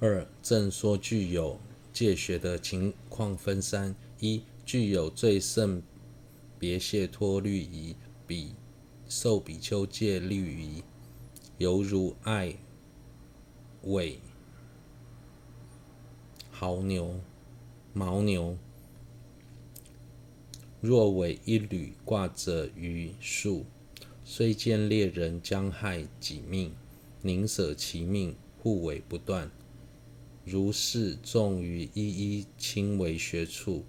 二、正说具有戒学的情况分三：一、具有最胜别谢脱律仪，比受比丘戒律仪，犹如爱尾牦牛、牦牛，若为一缕挂着于树，虽见猎人将害己命，宁舍其命护尾不断。如是众于一一轻微学处，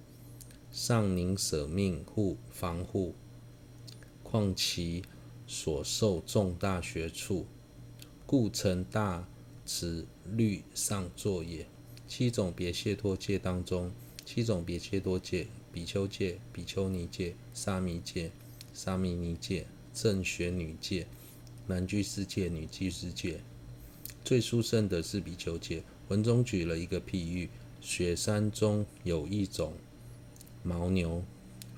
尚宁舍命护防护，况其所受重大学处，故成大慈律上作也。七种别解脱戒当中，七种别解脱戒：比丘戒、比丘尼戒、沙弥戒、沙弥尼戒、正学女戒、男居士戒、女居士戒。最殊胜的是比丘戒。文中举了一个譬喻：雪山中有一种牦牛，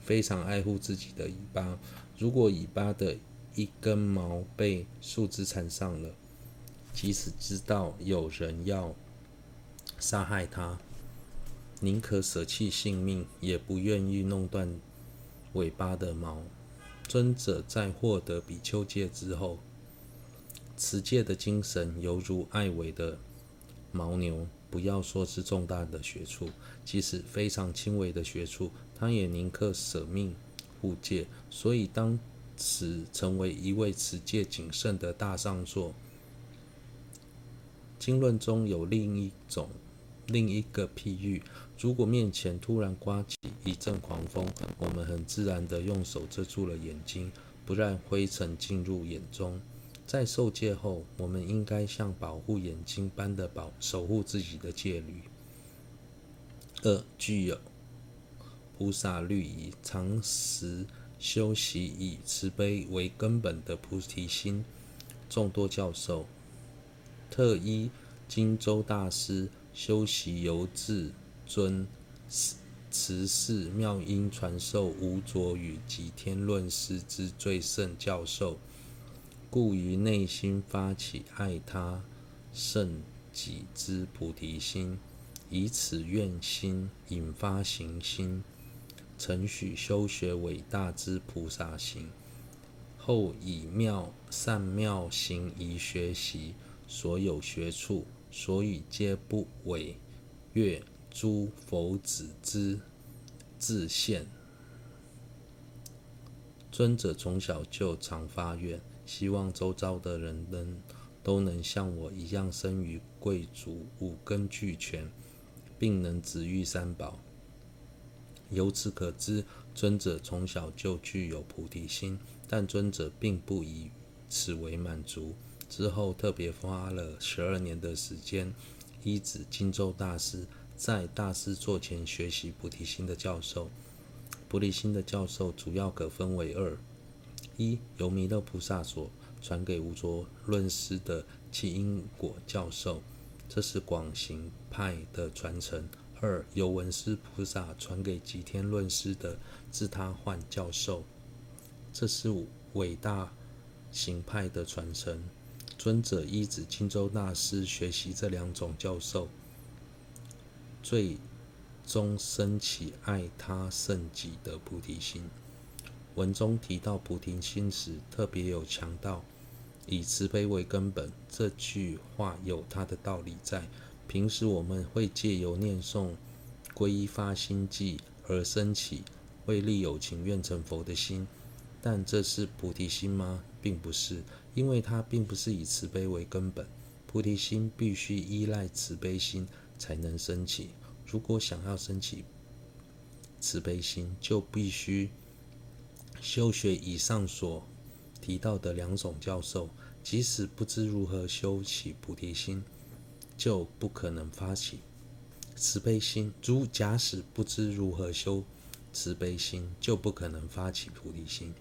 非常爱护自己的尾巴。如果尾巴的一根毛被树枝缠上了，即使知道有人要杀害它，宁可舍弃性命，也不愿意弄断尾巴的毛。尊者在获得比丘戒之后，持戒的精神犹如爱尾的。牦牛，不要说是重大的学处，即使非常轻微的学处，他也宁可舍命护戒。所以，当此成为一位持戒谨慎的大上座。经论中有另一种、另一个譬喻：如果面前突然刮起一阵狂风，我们很自然地用手遮住了眼睛，不让灰尘进入眼中。在受戒后，我们应该像保护眼睛般的保守护自己的戒律。二、具有菩萨律仪，常时修习以慈悲为根本的菩提心。众多教授，特依金州大师修习由至尊慈氏妙音传授无着与寂天论师之最胜教授。故于内心发起爱他胜己之菩提心，以此愿心引发行心，承许修学伟大之菩萨行。后以妙善妙行仪学习所有学处，所以皆不违越诸佛子之自现。尊者从小就常发愿。希望周遭的人能都能像我一样生于贵族，五根俱全，并能子育三宝。由此可知，尊者从小就具有菩提心，但尊者并不以此为满足。之后特别花了十二年的时间，依止金州大师在大师座前学习菩提心的教授。菩提心的教授主要可分为二。一由弥勒菩萨所传给无着论师的契因果教授，这是广行派的传承；二由文殊菩萨传给吉天论师的智他换教授，这是伟大行派的传承。尊者依止金州大师学习这两种教授，最终升起爱他胜己的菩提心。文中提到菩提心时，特别有强调以慈悲为根本。这句话有它的道理在。平时我们会借由念诵皈依发心偈而升起为利有情愿成佛的心，但这是菩提心吗？并不是，因为它并不是以慈悲为根本。菩提心必须依赖慈悲心才能升起。如果想要升起慈悲心，就必须。修学以上所提到的两种教授，即使不知如何修起菩提心，就不可能发起慈悲心。如假使不知如何修慈悲心，就不可能发起菩提心。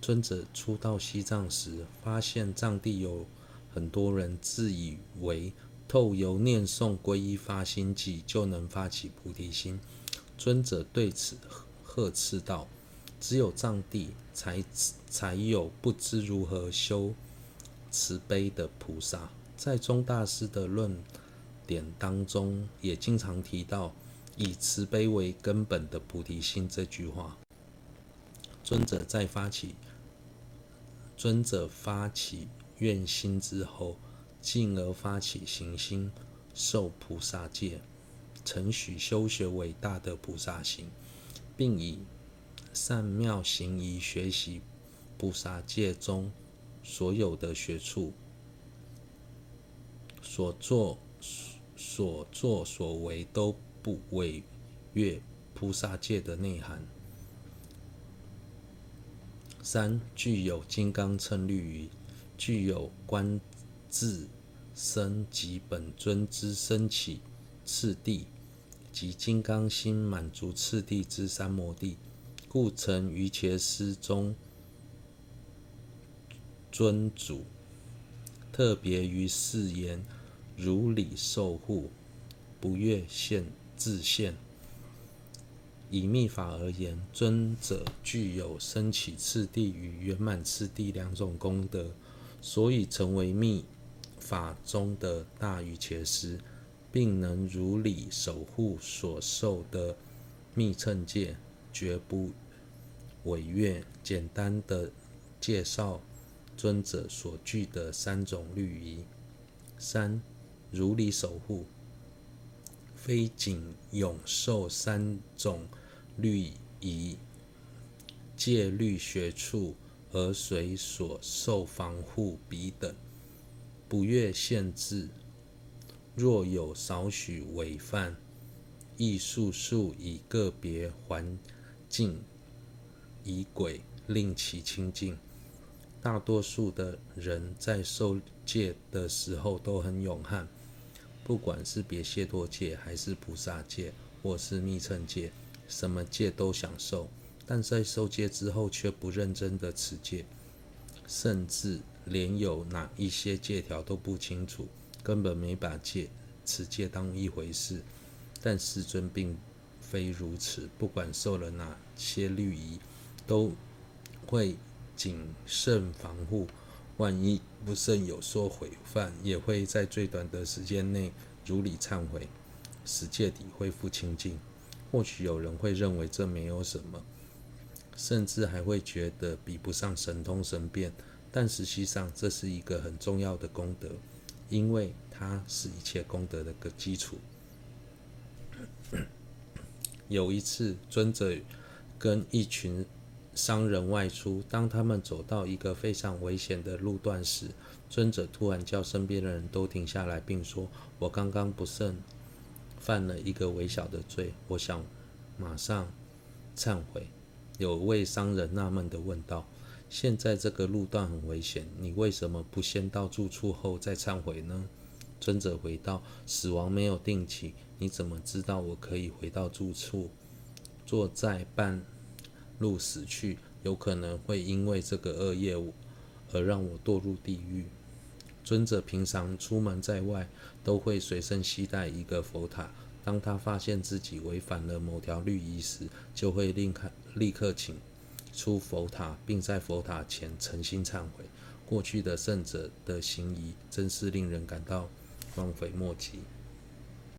尊者初到西藏时，发现藏地有很多人自以为透由念诵皈依发心偈就能发起菩提心。尊者对此呵斥道。只有藏地才才有不知如何修慈悲的菩萨。在宗大师的论点当中也经常提到“以慈悲为根本的菩提心”这句话。尊者在发起尊者发起愿心之后，进而发起行心，受菩萨戒，承许修学伟大的菩萨行，并以善妙行仪学习菩萨戒中所有的学处，所作所作所为都不违越菩萨戒的内涵。三、具有金刚称律仪，具有观自身及本尊之升起次第及金刚心满足次第之三摩地。故成瑜伽师中尊主，特别于誓言如理受护，不越限自限。以密法而言，尊者具有升起次第与圆满次第两种功德，所以成为密法中的大瑜伽师，并能如理守护所受的密乘戒，绝不违越。简单的介绍尊者所具的三种律仪：三、如理守护，非仅永受三种律仪戒律学处，而随所受防护彼等，不越限制。若有少许违犯，亦速速以个别环境。仪轨令其清净。大多数的人在受戒的时候都很勇悍，不管是别解脱戒，还是菩萨戒，或是密乘戒，什么戒都想受。但在受戒之后，却不认真的持戒，甚至连有哪一些戒条都不清楚，根本没把戒持戒当一回事。但世尊并非如此，不管受了哪些律仪。都会谨慎防护，万一不慎有所毁犯，也会在最短的时间内如理忏悔，使戒体恢复清净。或许有人会认为这没有什么，甚至还会觉得比不上神通神变，但实际上这是一个很重要的功德，因为它是一切功德的个基础。有一次，尊者跟一群商人外出，当他们走到一个非常危险的路段时，尊者突然叫身边的人都停下来，并说：“我刚刚不慎犯了一个微小的罪，我想马上忏悔。”有位商人纳闷地问道：“现在这个路段很危险，你为什么不先到住处后再忏悔呢？”尊者回道：“死亡没有定期，你怎么知道我可以回到住处？坐在半。”路死去，有可能会因为这个恶业而让我堕入地狱。尊者平常出门在外都会随身携带一个佛塔，当他发现自己违反了某条律仪时，就会立刻立刻请出佛塔，并在佛塔前诚心忏悔。过去的圣者的行仪真是令人感到望悔莫及。